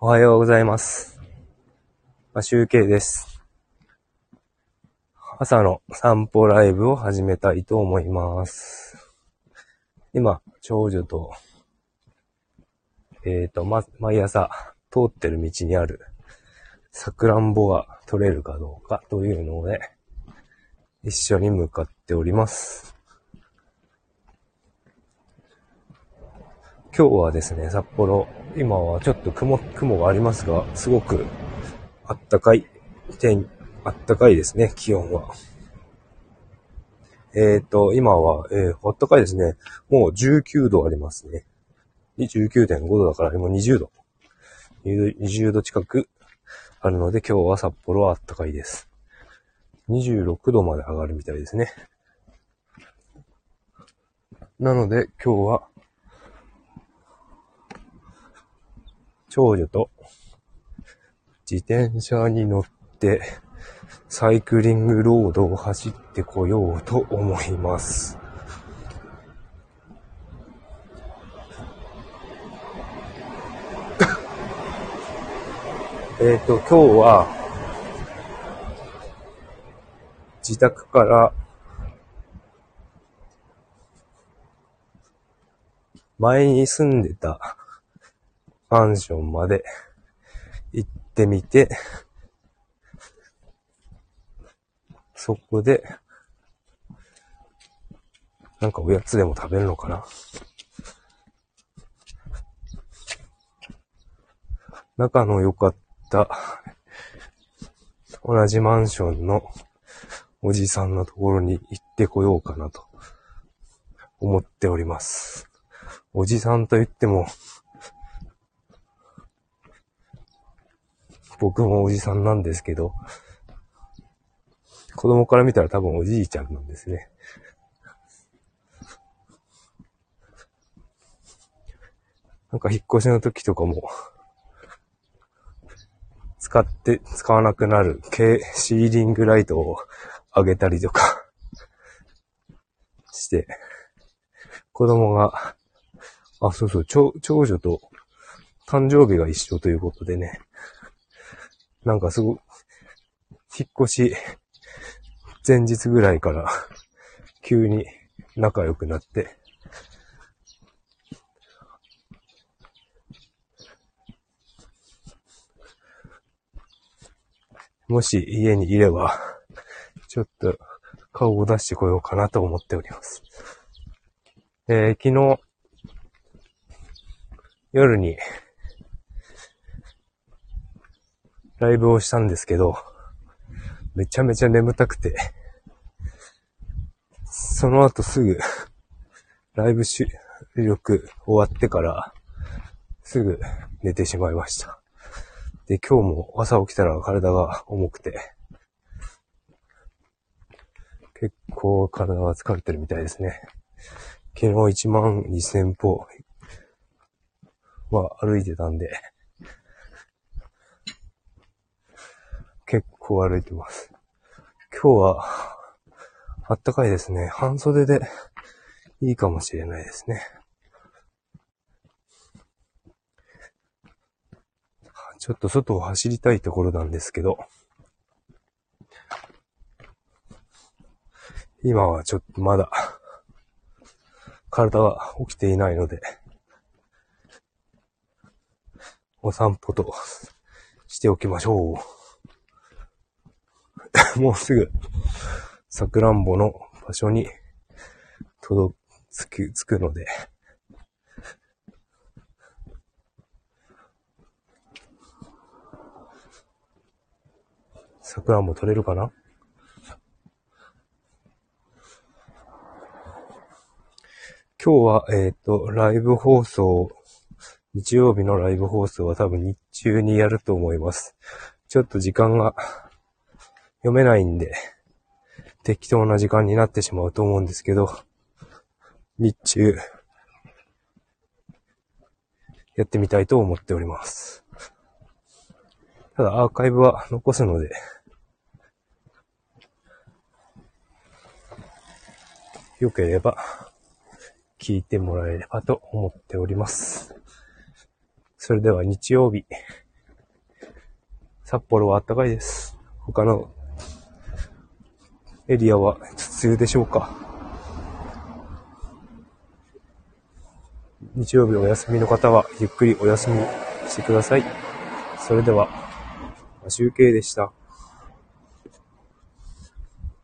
おはようございます。まあ、集計です。朝の散歩ライブを始めたいと思います。今、長女と、えっ、と、ま、毎朝通ってる道にあるさくらんぼが取れるかどうかというので、一緒に向かっております。今日はですね、札幌、今はちょっと雲、雲がありますが、すごくあったかい天、あったかいですね、気温は。えっ、と、今は、えー、あったかいですね。もう19度ありますね。19.5度だから、もう20度。20度近くあるので、今日は札幌はあったかいです。26度まで上がるみたいですね。なので、今日は、長女と自転車に乗ってサイクリングロードを走ってこようと思います。えっと、今日は自宅から前に住んでたマンションまで行ってみて、そこで、なんかおやつでも食べるのかな？仲の良かった、同じマンションのおじさんのところに行ってこようかなと思っております。おじさんと言っても、僕もおじさんなんですけど、子供から見たら多分おじいちゃんなんですね。なんか引っ越しの時とかも、使って、使わなくなる軽シーリングライトをあげたりとかして、子供が、あ、そうそう、長女と誕生日が一緒ということでね、なんかすご、引っ越し前日ぐらいから急に仲良くなって、もし家にいれば、ちょっと顔を出してこようかなと思っております。えー昨日、夜にライブをしたんですけど、めちゃめちゃ眠たくて、その後すぐ、ライブ収録終わってから、すぐ寝てしまいました。で、今日も朝起きたら体が重くて、結構体が疲れてるみたいですね。昨日1万2000歩は歩いてたんで、歩いてます。今日は、あったかいですね。半袖でいいかもしれないですね。ちょっと外を走りたいところなんですけど、今はちょっとまだ、体が起きていないので、お散歩としておきましょう。もうすぐ、さくらんぼの場所に届つく、つくので、さくらんぼ取れるかな？今日は、えっ、と、ライブ放送、日曜日のライブ放送は多分日中にやると思います。ちょっと時間が読めないんで、適当な時間になってしまうと思うんですけど、日中、やってみたいと思っております。ただアーカイブは残すので、よければ聞いてもらえればと思っております。それでは日曜日、札幌は暖かいです。他のエリアは梅雨でしょうか？日曜日お休みの方はゆっくりお休みしてください。それでは、集計でした。